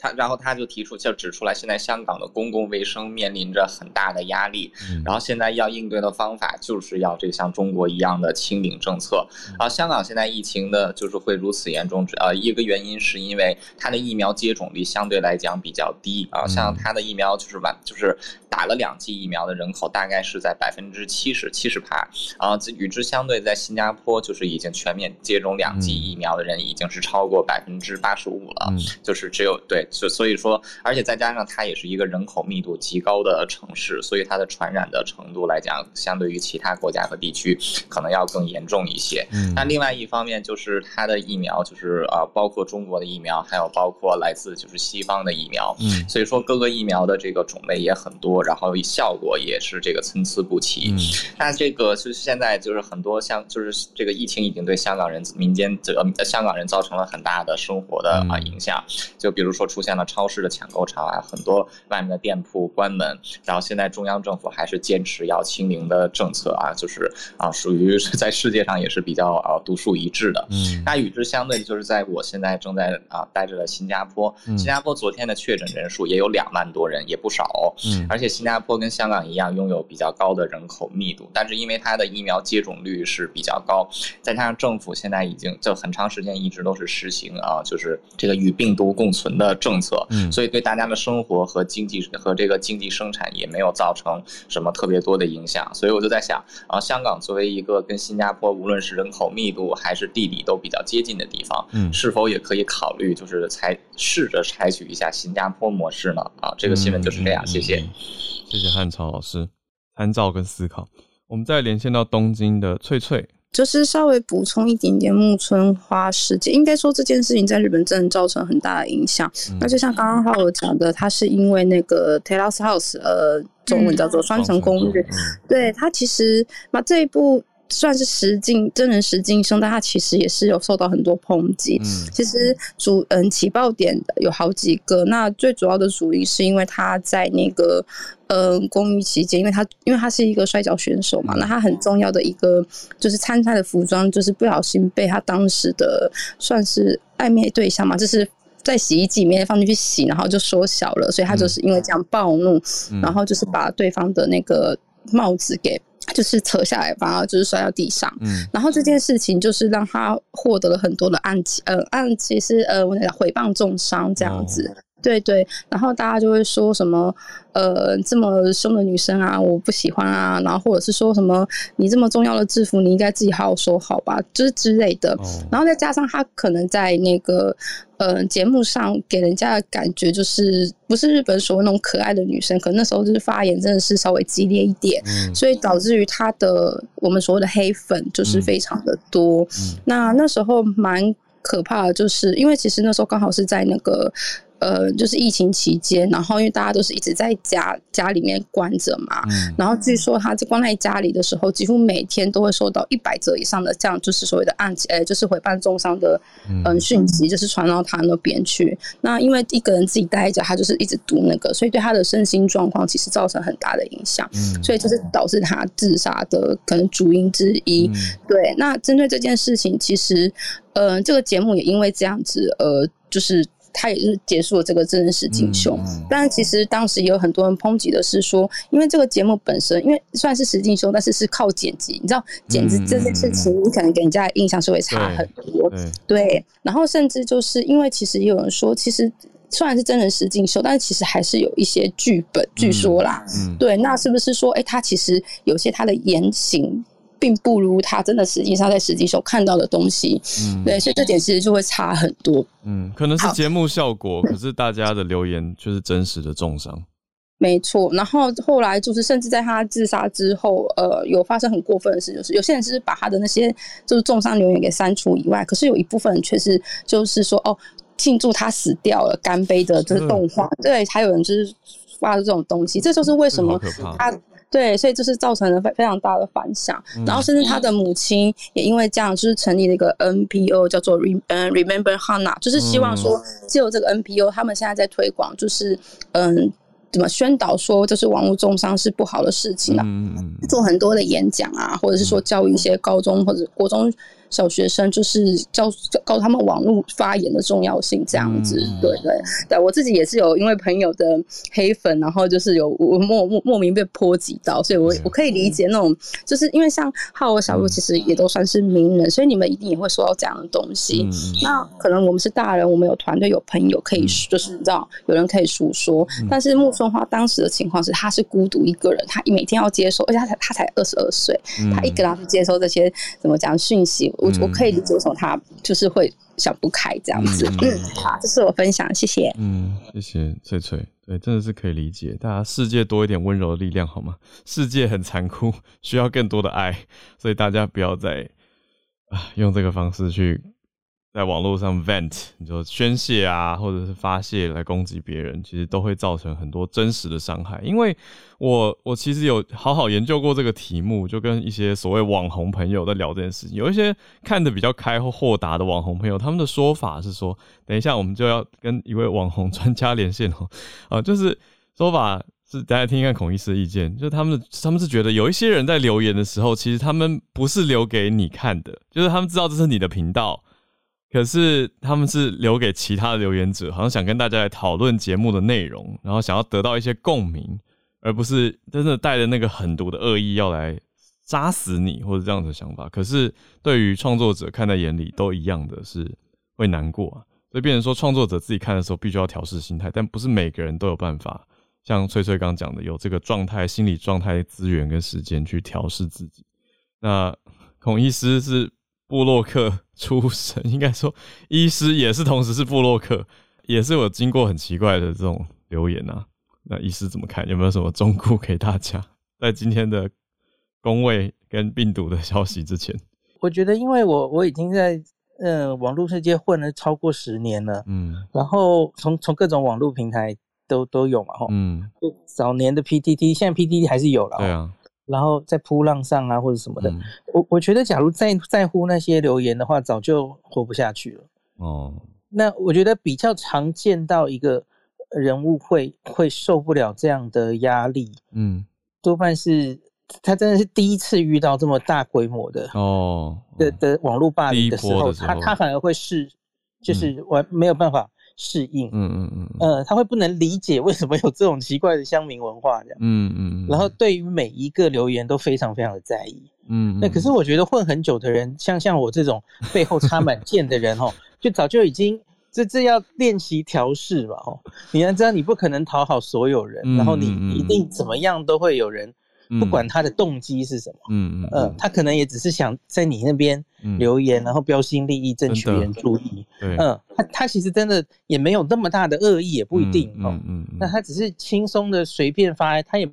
他然后他就提出，就指出来，现在香港的公共卫生面临着很大的压力，然后现在要应对的方法就是要这像中国一样的清零政策。啊，香港现在疫情的就是会如此严重，呃，一个原因是因为它的疫苗接种率相对来讲比较低啊，像它的疫苗就是完就是。打了两剂疫苗的人口大概是在百分之七十七十趴，啊，与之相对，在新加坡就是已经全面接种两剂疫苗的人已经是超过百分之八十五了，嗯、就是只有对，所所以说，而且再加上它也是一个人口密度极高的城市，所以它的传染的程度来讲，相对于其他国家和地区可能要更严重一些。嗯，那另外一方面就是它的疫苗，就是呃，包括中国的疫苗，还有包括来自就是西方的疫苗，嗯，所以说各个疫苗的这个种类也很多。然后效果也是这个参差不齐。嗯，那这个就是现在就是很多像就是这个疫情已经对香港人民间这个香港人造成了很大的生活的啊影响。就比如说出现了超市的抢购潮啊，很多外面的店铺关门。然后现在中央政府还是坚持要清零的政策啊，就是啊属于在世界上也是比较啊独树一帜的。嗯，那与之相对就是在我现在正在啊待着的新加坡，新加坡昨天的确诊人数也有两万多人，也不少。嗯，而且。新加坡跟香港一样，拥有比较高的人口密度，但是因为它的疫苗接种率是比较高，再加上政府现在已经就很长时间一直都是实行啊，就是这个与病毒共存的政策，嗯，所以对大家的生活和经济和这个经济生产也没有造成什么特别多的影响，所以我就在想啊，香港作为一个跟新加坡无论是人口密度还是地理都比较接近的地方，嗯，是否也可以考虑就是采试着采取一下新加坡模式呢？啊，这个新闻就是这样，谢谢。谢谢汉超老师参照跟思考。我们再连线到东京的翠翠，就是稍微补充一点点木村花事件，应该说这件事情在日本真的造成很大的影响。嗯、那就像刚刚浩尔讲的，他是因为那个 Terrace House，呃，中文叫做双城公寓，嗯、对他其实把这一部。算是实境真人实境秀，但他其实也是有受到很多抨击。嗯，其实主嗯起爆点有好几个，那最主要的主因是因为他在那个嗯公寓期间，因为他因为他是一个摔跤选手嘛，嗯、那他很重要的一个就是参赛的服装，就是不小心被他当时的算是暧昧对象嘛，就是在洗衣机里面放进去洗，然后就缩小了，所以他就是因为这样暴怒，嗯、然后就是把对方的那个帽子给。就是扯下来，反而就是摔到地上。嗯，然后这件事情就是让他获得了很多的暗器，呃，暗器是呃，我讲诽谤重伤这样子。哦对对，然后大家就会说什么，呃，这么凶的女生啊，我不喜欢啊，然后或者是说什么，你这么重要的制服，你应该自己好好收好吧，就是之类的。哦、然后再加上他可能在那个呃节目上给人家的感觉就是不是日本所谓那种可爱的女生，可能那时候就是发言真的是稍微激烈一点，嗯、所以导致于他的我们所谓的黑粉就是非常的多。嗯、那那时候蛮可怕的，就是因为其实那时候刚好是在那个。呃，就是疫情期间，然后因为大家都是一直在家家里面关着嘛，嗯、然后据说他在关在家里的时候，几乎每天都会收到一百则以上的这样，就是所谓的案件，呃，就是诽谤重伤的嗯讯息，就是传到他那边去。那因为一个人自己待着，他就是一直读那个，所以对他的身心状况其实造成很大的影响，嗯、所以就是导致他自杀的可能主因之一。嗯、对，那针对这件事情，其实呃，这个节目也因为这样子，呃，就是。他也是结束了这个真人实境秀，嗯、但是其实当时也有很多人抨击的是说，因为这个节目本身，因为虽然是实境秀，但是是靠剪辑，你知道剪辑这件事情，你可能给人家的印象是会差很多。对，对，然后甚至就是因为其实也有人说，其实虽然是真人实境秀，但是其实还是有一些剧本，据说啦，嗯嗯、对，那是不是说，哎、欸，他其实有些他的言行。并不如他真的实际上在实际时候看到的东西，嗯，对，所以这点其实就会差很多。嗯，可能是节目效果，可是大家的留言却是真实的重伤。没错，然后后来就是甚至在他自杀之后，呃，有发生很过分的事，就是有些人是把他的那些就是重伤留言给删除以外，可是有一部分人却是就是说哦，庆祝他死掉了，干杯的这是动画，对，还有人就是发的这种东西，这就是为什么他。对，所以这是造成了非非常大的反响，嗯、然后甚至他的母亲也因为这样，就是成立了一个 NPO，叫做 Re 嗯 Remember HANNA 就是希望说，借由这个 NPO，他们现在在推广，就是嗯，怎么宣导说，就是网络重伤是不好的事情啊，嗯嗯、做很多的演讲啊，或者是说教育一些高中或者国中。小学生就是教告诉他们网络发言的重要性，这样子，嗯、对对对，我自己也是有因为朋友的黑粉，然后就是有我莫莫莫名被波及到，所以我我可以理解那种，就是因为像浩和小鹿其实也都算是名人，所以你们一定也会收到这样的东西。嗯、那可能我们是大人，我们有团队有朋友可以，就是你知道有人可以诉说，嗯、但是木村花当时的情况是，他是孤独一个人，他每天要接受，而且他才他才二十二岁，嗯、他一个人去接收这些怎么讲讯息。我我可以理解为什么他就是会想不开这样子。嗯，嗯，好，这是我分享，谢谢。嗯，谢谢翠翠。对，真的是可以理解，大家世界多一点温柔的力量好吗？世界很残酷，需要更多的爱，所以大家不要再啊用这个方式去。在网络上 vent，你说宣泄啊，或者是发泄来攻击别人，其实都会造成很多真实的伤害。因为我我其实有好好研究过这个题目，就跟一些所谓网红朋友在聊这件事情。有一些看得比较开或豁达的网红朋友，他们的说法是说，等一下我们就要跟一位网红 <laughs> 专家连线哦，啊，就是说法是大家听一看孔医师的意见，就是他们他们是觉得有一些人在留言的时候，其实他们不是留给你看的，就是他们知道这是你的频道。可是他们是留给其他的留言者，好像想跟大家来讨论节目的内容，然后想要得到一些共鸣，而不是真的带着那个狠毒的恶意要来扎死你或者这样的想法。可是对于创作者看在眼里，都一样的是会难过啊。所以变成说，创作者自己看的时候必须要调试心态，但不是每个人都有办法像翠翠刚讲的，有这个状态、心理状态、资源跟时间去调试自己。那孔医师是。部落客出身，应该说医师也是，同时是布洛克，<laughs> 也是我经过很奇怪的这种留言啊。那医师怎么看？有没有什么忠告给大家？<laughs> 在今天的工位跟病毒的消息之前，我觉得，因为我我已经在呃网络世界混了超过十年了，嗯，然后从从各种网络平台都都有嘛，哈，嗯，就早年的 PTT，现在 PTT 还是有了，对啊，然后在扑浪上啊或者什么的，嗯、我我觉得假如在在乎那些留言的话，早就活不下去了，哦，那我觉得比较常见到一个人物会会受不了这样的压力，嗯，多半是。他真的是第一次遇到这么大规模的哦的的网络霸凌的时候，他他反而会是，就是完没有办法适应，嗯嗯嗯，呃，他会不能理解为什么有这种奇怪的乡民文化这样，嗯嗯，然后对于每一个留言都非常非常的在意，嗯，那可是我觉得混很久的人，像像我这种背后插满剑的人哦，就早就已经这这要练习调试嘛，哦，你要知道你不可能讨好所有人，然后你一定怎么样都会有人。不管他的动机是什么，嗯嗯，呃，他可能也只是想在你那边留言，然后标新立异，争取人注意，嗯，他他其实真的也没有那么大的恶意，也不一定哦，嗯嗯，那他只是轻松的随便发，他也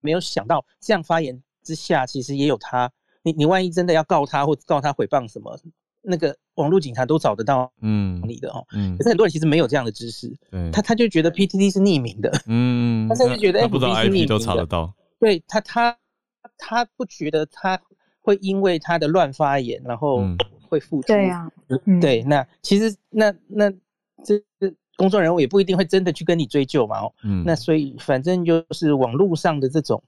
没有想到这样发言之下，其实也有他，你你万一真的要告他或告他诽谤什么，那个网络警察都找得到，嗯，你的哦，嗯，可是很多人其实没有这样的知识，他他就觉得 PTT 是匿名的，嗯，他甚至觉得 FB 都查得到。对他，他他不觉得他会因为他的乱发言，然后会付出。对呀，对，那其实那那这个公众人物也不一定会真的去跟你追究嘛。哦，嗯，那所以反正就是网络上的这种，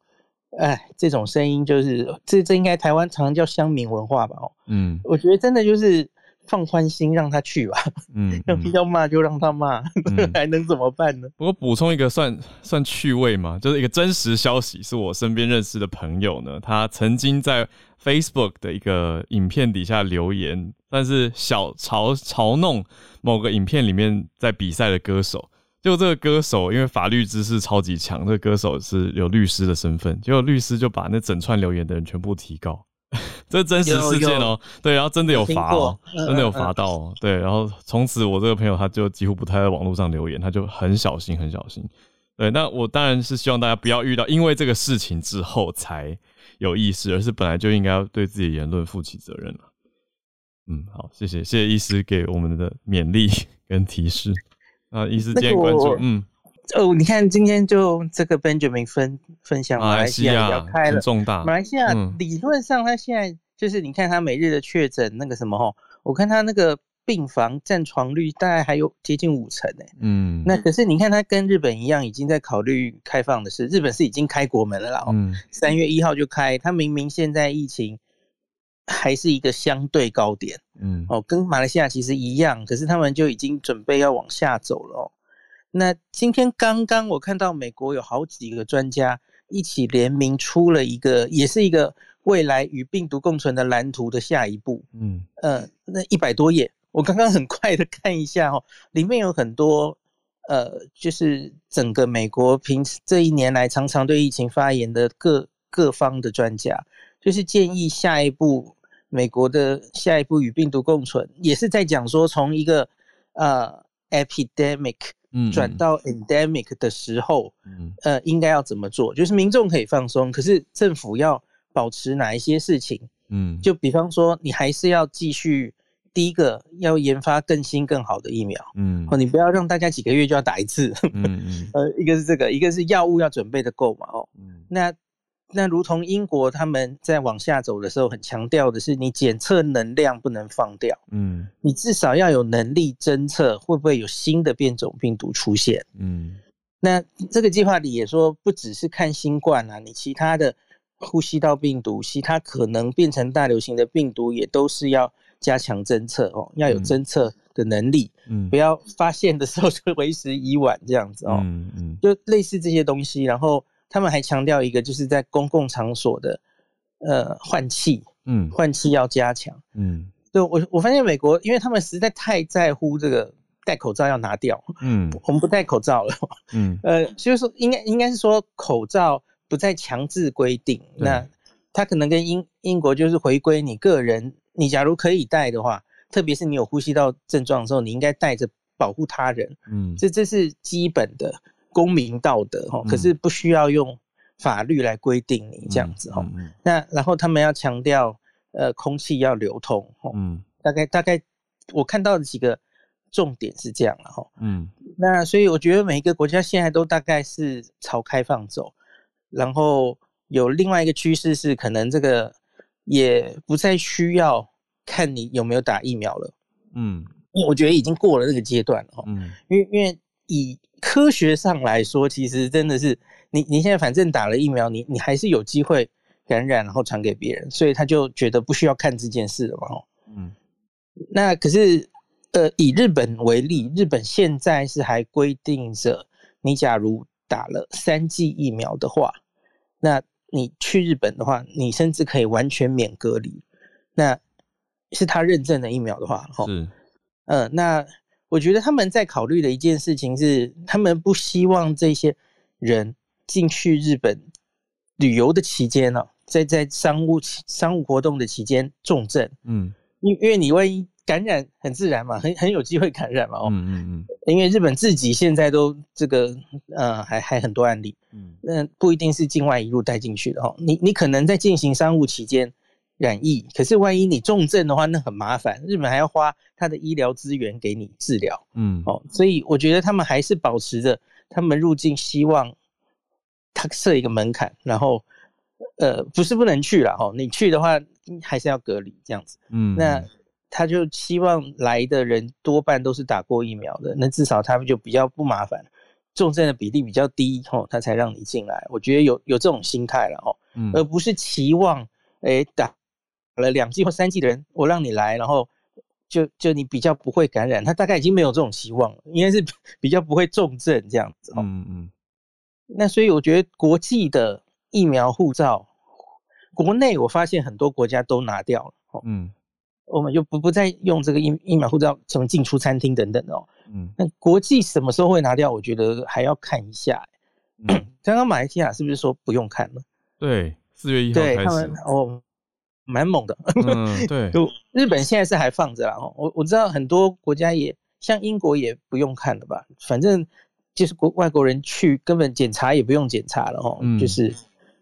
哎，这种声音就是这这应该台湾常常叫乡民文化吧。哦，嗯，我觉得真的就是。放宽心，让他去吧。嗯，<laughs> 要要骂就让他骂，嗯、<laughs> 还能怎么办呢？不过补充一个算算趣味嘛，就是一个真实消息，是我身边认识的朋友呢，他曾经在 Facebook 的一个影片底下留言，但是小嘲嘲弄某个影片里面在比赛的歌手。就这个歌手因为法律知识超级强，这个歌手是有律师的身份，结果律师就把那整串留言的人全部提告。<laughs> 这是真实事件哦、喔，对，然后真的有罚哦、喔，真的有罚到哦、喔，对，然后从此我这个朋友他就几乎不太在网络上留言，他就很小心，很小心。对，那我当然是希望大家不要遇到因为这个事情之后才有意识，而是本来就应该要对自己的言论负起责任了。嗯，好，谢谢，谢谢医师给我们的勉励 <laughs> 跟提示。那，医师今天关注，嗯。哦，你看今天就这个 Benjamin 分分享马来西亚要开了，重大。马来西亚理论上他现在就是你看他每日的确诊那个什么齁，我看他那个病房占床率大概还有接近五成诶。嗯，那可是你看他跟日本一样，已经在考虑开放的是，日本是已经开国门了啦。嗯，三月一号就开，他明明现在疫情还是一个相对高点。嗯，哦，跟马来西亚其实一样，可是他们就已经准备要往下走了哦。那今天刚刚我看到美国有好几个专家一起联名出了一个，也是一个未来与病毒共存的蓝图的下一步。嗯，呃，那一百多页，我刚刚很快的看一下哦，里面有很多呃，就是整个美国平时这一年来常常对疫情发言的各各方的专家，就是建议下一步美国的下一步与病毒共存，也是在讲说从一个呃 epidemic。嗯，转到 endemic 的时候，嗯，呃，应该要怎么做？就是民众可以放松，可是政府要保持哪一些事情？嗯，就比方说，你还是要继续，第一个要研发更新更好的疫苗，嗯，哦，你不要让大家几个月就要打一次，嗯嗯，<laughs> 呃，一个是这个，一个是药物要准备的够嘛，哦，嗯，那。那如同英国他们在往下走的时候，很强调的是，你检测能量不能放掉，嗯，你至少要有能力侦测会不会有新的变种病毒出现，嗯，那这个计划里也说，不只是看新冠啊，你其他的呼吸道病毒，其他可能变成大流行的病毒，也都是要加强侦测哦，要有侦测的能力，嗯，不要发现的时候就 <laughs> 为时已晚这样子哦，嗯嗯，就类似这些东西，然后。他们还强调一个，就是在公共场所的呃换气，嗯，换气要加强，嗯，对我我发现美国，因为他们实在太在乎这个戴口罩要拿掉，嗯，<laughs> 我们不戴口罩了，嗯，呃，就是说应该应该是说口罩不再强制规定，那他可能跟英英国就是回归你个人，你假如可以戴的话，特别是你有呼吸道症状的时候，你应该戴着保护他人，嗯，这这是基本的。公民道德哈，可是不需要用法律来规定你这样子哈。那然后他们要强调呃空气要流通，嗯，大概大概我看到的几个重点是这样了哈，嗯，那所以我觉得每一个国家现在都大概是朝开放走，然后有另外一个趋势是可能这个也不再需要看你有没有打疫苗了，嗯，因为我觉得已经过了那个阶段了，嗯，因为因为以科学上来说，其实真的是。你你现在反正打了疫苗，你你还是有机会感染，然后传给别人，所以他就觉得不需要看这件事了嘛。嗯，那可是呃，以日本为例，日本现在是还规定着，你假如打了三剂疫苗的话，那你去日本的话，你甚至可以完全免隔离。那是他认证的疫苗的话，哈，嗯，呃，那我觉得他们在考虑的一件事情是，他们不希望这些人。进去日本旅游的期间呢，在在商务商务活动的期间重症，嗯，因因为你万一感染很自然嘛，很很有机会感染嘛，哦，嗯嗯嗯，因为日本自己现在都这个呃还还很多案例，嗯，那不一定是境外一路带进去的哦，你你可能在进行商务期间染疫，可是万一你重症的话，那很麻烦，日本还要花他的医疗资源给你治疗，嗯，哦，所以我觉得他们还是保持着他们入境希望。他设一个门槛，然后，呃，不是不能去了哦，你去的话还是要隔离这样子。嗯，那他就希望来的人多半都是打过疫苗的，那至少他们就比较不麻烦，重症的比例比较低哦，他才让你进来。我觉得有有这种心态了哦，嗯，而不是期望，诶，打了两剂或三剂的人，我让你来，然后就就你比较不会感染，他大概已经没有这种希望了，应该是比较不会重症这样子。嗯嗯。那所以我觉得国际的疫苗护照，国内我发现很多国家都拿掉了，嗯，我们就不不再用这个疫疫苗护照，什么进出餐厅等等哦，嗯，那国际什么时候会拿掉？我觉得还要看一下。嗯，<clears throat> 刚刚马来西亚是不是说不用看了？对，四月一号开始。对，他们哦，蛮猛的。<laughs> 嗯，对。就日本现在是还放着啦，哦，我我知道很多国家也像英国也不用看了吧，反正。就是国外国人去根本检查也不用检查了哦，嗯、就是，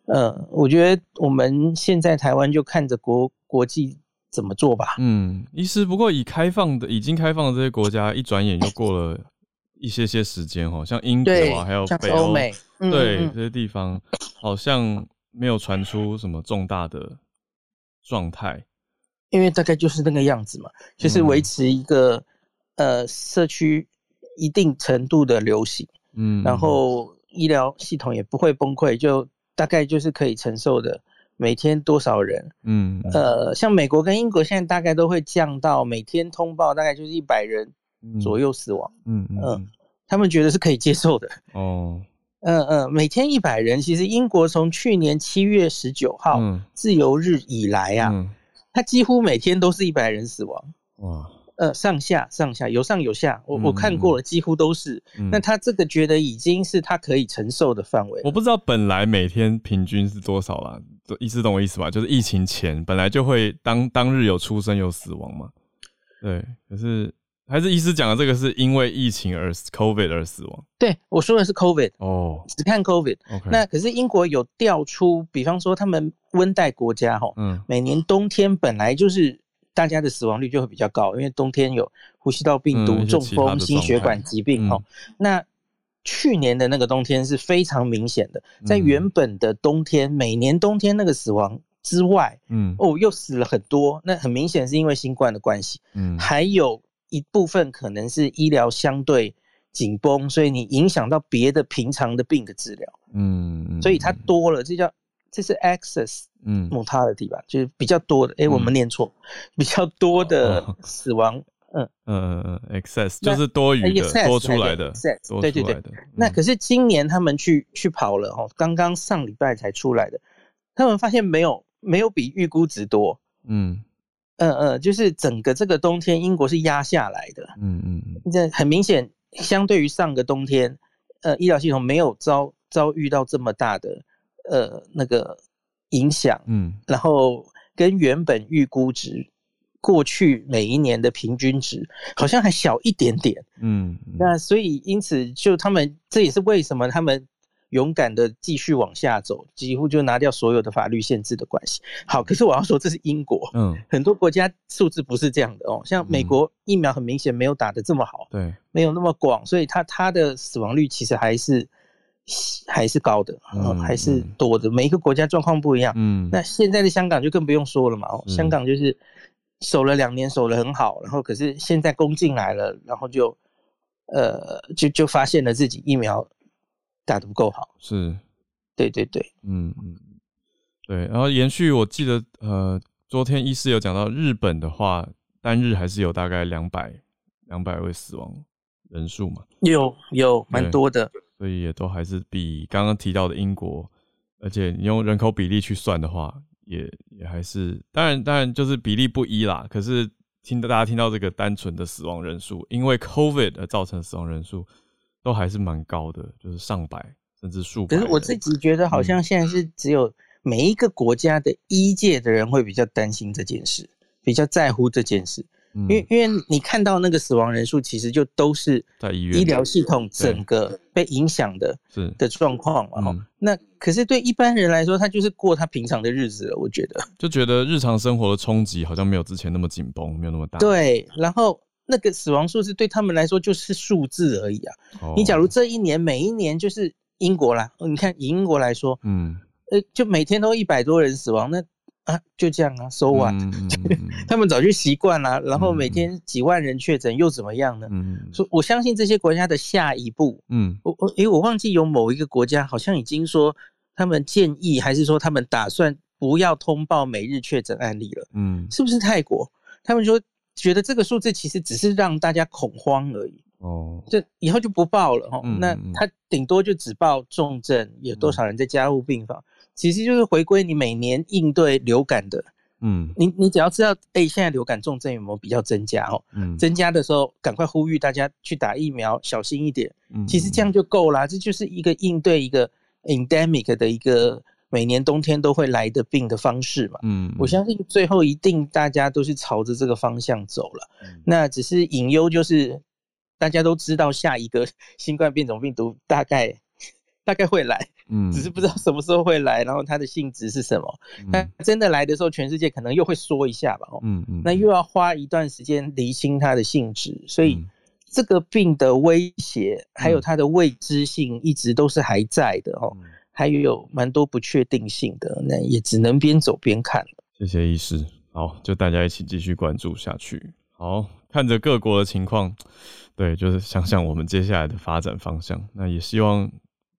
呃，我觉得我们现在台湾就看着国国际怎么做吧。嗯，医师，不过以开放的已经开放的这些国家，一转眼又过了一些些时间哦，像英国啊，还有北欧，对、嗯、这些地方好像没有传出什么重大的状态，因为大概就是那个样子嘛，就是维持一个、嗯、呃社区。一定程度的流行，嗯，然后医疗系统也不会崩溃，就大概就是可以承受的，每天多少人，嗯，呃，像美国跟英国现在大概都会降到每天通报大概就是一百人左右死亡，嗯嗯，嗯，他们觉得是可以接受的，哦，嗯嗯，每天一百人，其实英国从去年七月十九号嗯自由日以来啊，嗯，他几乎每天都是一百人死亡，哇。呃，上下上下有上有下，我我看过了，几乎都是。嗯、那他这个觉得已经是他可以承受的范围。我不知道本来每天平均是多少啦，意思懂我意思吧？就是疫情前本来就会当当日有出生有死亡嘛。对，可是还是医师讲的这个是因为疫情而 COVID 而死亡。对，我说的是 COVID 哦，只看 COVID。那可是英国有调出，比方说他们温带国家哈，嗯，每年冬天本来就是。大家的死亡率就会比较高，因为冬天有呼吸道病毒、嗯、中风、心血管疾病哈、嗯。那去年的那个冬天是非常明显的，在原本的冬天，嗯、每年冬天那个死亡之外，嗯，哦，又死了很多。那很明显是因为新冠的关系，嗯，还有一部分可能是医疗相对紧绷，所以你影响到别的平常的病的治疗，嗯，所以它多了，这叫这是 access。嗯，mortality 吧，就是比较多的。哎、欸，我们念错、嗯，比较多的死亡。哦、嗯嗯嗯 excess 就是多余的、欸、多出来的。excess 对对对。嗯、那可是今年他们去去跑了哦，刚刚上礼拜才出来的，他们发现没有没有比预估值多。嗯嗯嗯，就是整个这个冬天英国是压下来的。嗯嗯嗯，这很明显，相对于上个冬天，呃，医疗系统没有遭遭遇到这么大的呃那个。影响，嗯，然后跟原本预估值，过去每一年的平均值好像还小一点点，嗯，那所以因此就他们这也是为什么他们勇敢的继续往下走，几乎就拿掉所有的法律限制的关系。好，可是我要说这是英国，嗯，很多国家数字不是这样的哦，像美国疫苗很明显没有打得这么好，对，没有那么广，所以它它的死亡率其实还是还是高的，嗯，还是多的。每一个国家状况不一样，嗯，那现在的香港就更不用说了嘛，哦，香港就是守了两年，守得很好，然后可是现在攻进来了，然后就呃就就发现了自己疫苗。打得不够好，是，对对对，嗯嗯，对。然后延续，我记得呃，昨天医师有讲到日本的话，单日还是有大概两百两百位死亡人数嘛，有有蛮多的，所以也都还是比刚刚提到的英国，而且你用人口比例去算的话，也也还是，当然当然就是比例不一啦。可是听到大家听到这个单纯的死亡人数，因为 COVID 而造成死亡人数。都还是蛮高的，就是上百甚至数百。可是我自己觉得，好像现在是只有每一个国家的医界的人会比较担心这件事，比较在乎这件事。因为因为你看到那个死亡人数，其实就都是在医院医疗系统整个被影响的的状况嘛。那可是对一般人来说，他就是过他平常的日子了。我觉得就觉得日常生活的冲击好像没有之前那么紧绷，没有那么大。对，然后。那个死亡数字对他们来说就是数字而已啊。Oh. 你假如这一年每一年就是英国啦，你看以英国来说，嗯，呃，就每天都一百多人死亡，那啊就这样啊，so what？<laughs> 他们早就习惯了。然后每天几万人确诊又怎么样呢？嗯，所以我相信这些国家的下一步，嗯，我我诶，我忘记有某一个国家好像已经说他们建议还是说他们打算不要通报每日确诊案例了。嗯，是不是泰国？他们说。觉得这个数字其实只是让大家恐慌而已哦，这以后就不报了哦。嗯、那他顶多就只报重症，有多少人在加护病房，嗯、其实就是回归你每年应对流感的。嗯，你你只要知道，哎，现在流感重症有没有比较增加哦？嗯，增加的时候赶快呼吁大家去打疫苗，小心一点。嗯，其实这样就够了，这就是一个应对一个 endemic 的一个。每年冬天都会来的病的方式嘛，嗯，我相信最后一定大家都是朝着这个方向走了。嗯，那只是隐忧就是大家都知道下一个 <laughs> 新冠变种病毒大概大概会来，嗯，<laughs> 只是不知道什么时候会来，然后它的性质是什么。但真的来的时候，全世界可能又会缩一下吧，嗯嗯，那又要花一段时间厘清它的性质，所以这个病的威胁还有它的未知性一直都是还在的哦。还有蛮多不确定性的，那也只能边走边看了。谢谢医师，好，就大家一起继续关注下去。好，看着各国的情况，对，就是想想我们接下来的发展方向。那也希望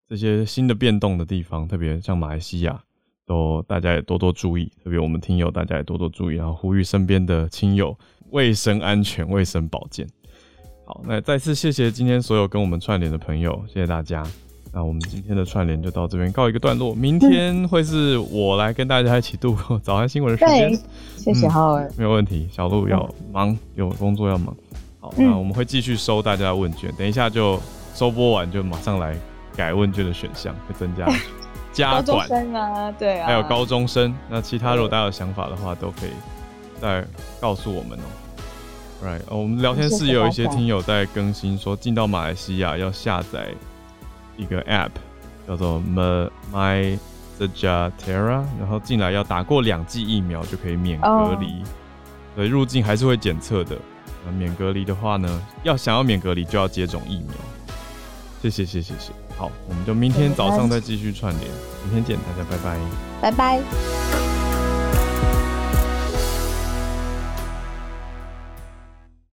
这些新的变动的地方，特别像马来西亚，都大家也多多注意。特别我们听友，大家也多多注意，然后呼吁身边的亲友卫生安全、卫生保健。好，那再次谢谢今天所有跟我们串联的朋友，谢谢大家。那我们今天的串联就到这边告一个段落，明天会是我来跟大家一起度过早安新闻的时间。谢谢浩尔，没有问题。小鹿要忙，有工作要忙。好，那我们会继续收大家的问卷，等一下就收播完就马上来改问卷的选项，会增加 <laughs> 加管。高中生啊，对啊，还有高中生。那其他如果大家有想法的话，都可以再告诉我们哦。Right，哦我们聊天室也有一些听友在更新说，进到马来西亚要下载。一个 App 叫做 My Sejahtera，然后进来要打过两剂疫苗就可以免隔离，所以入境还是会检测的。那免隔离的话呢，要想要免隔离就要接种疫苗。谢谢谢谢谢，好，我们就明天早上再继续串联，明天见，大家拜拜，拜拜。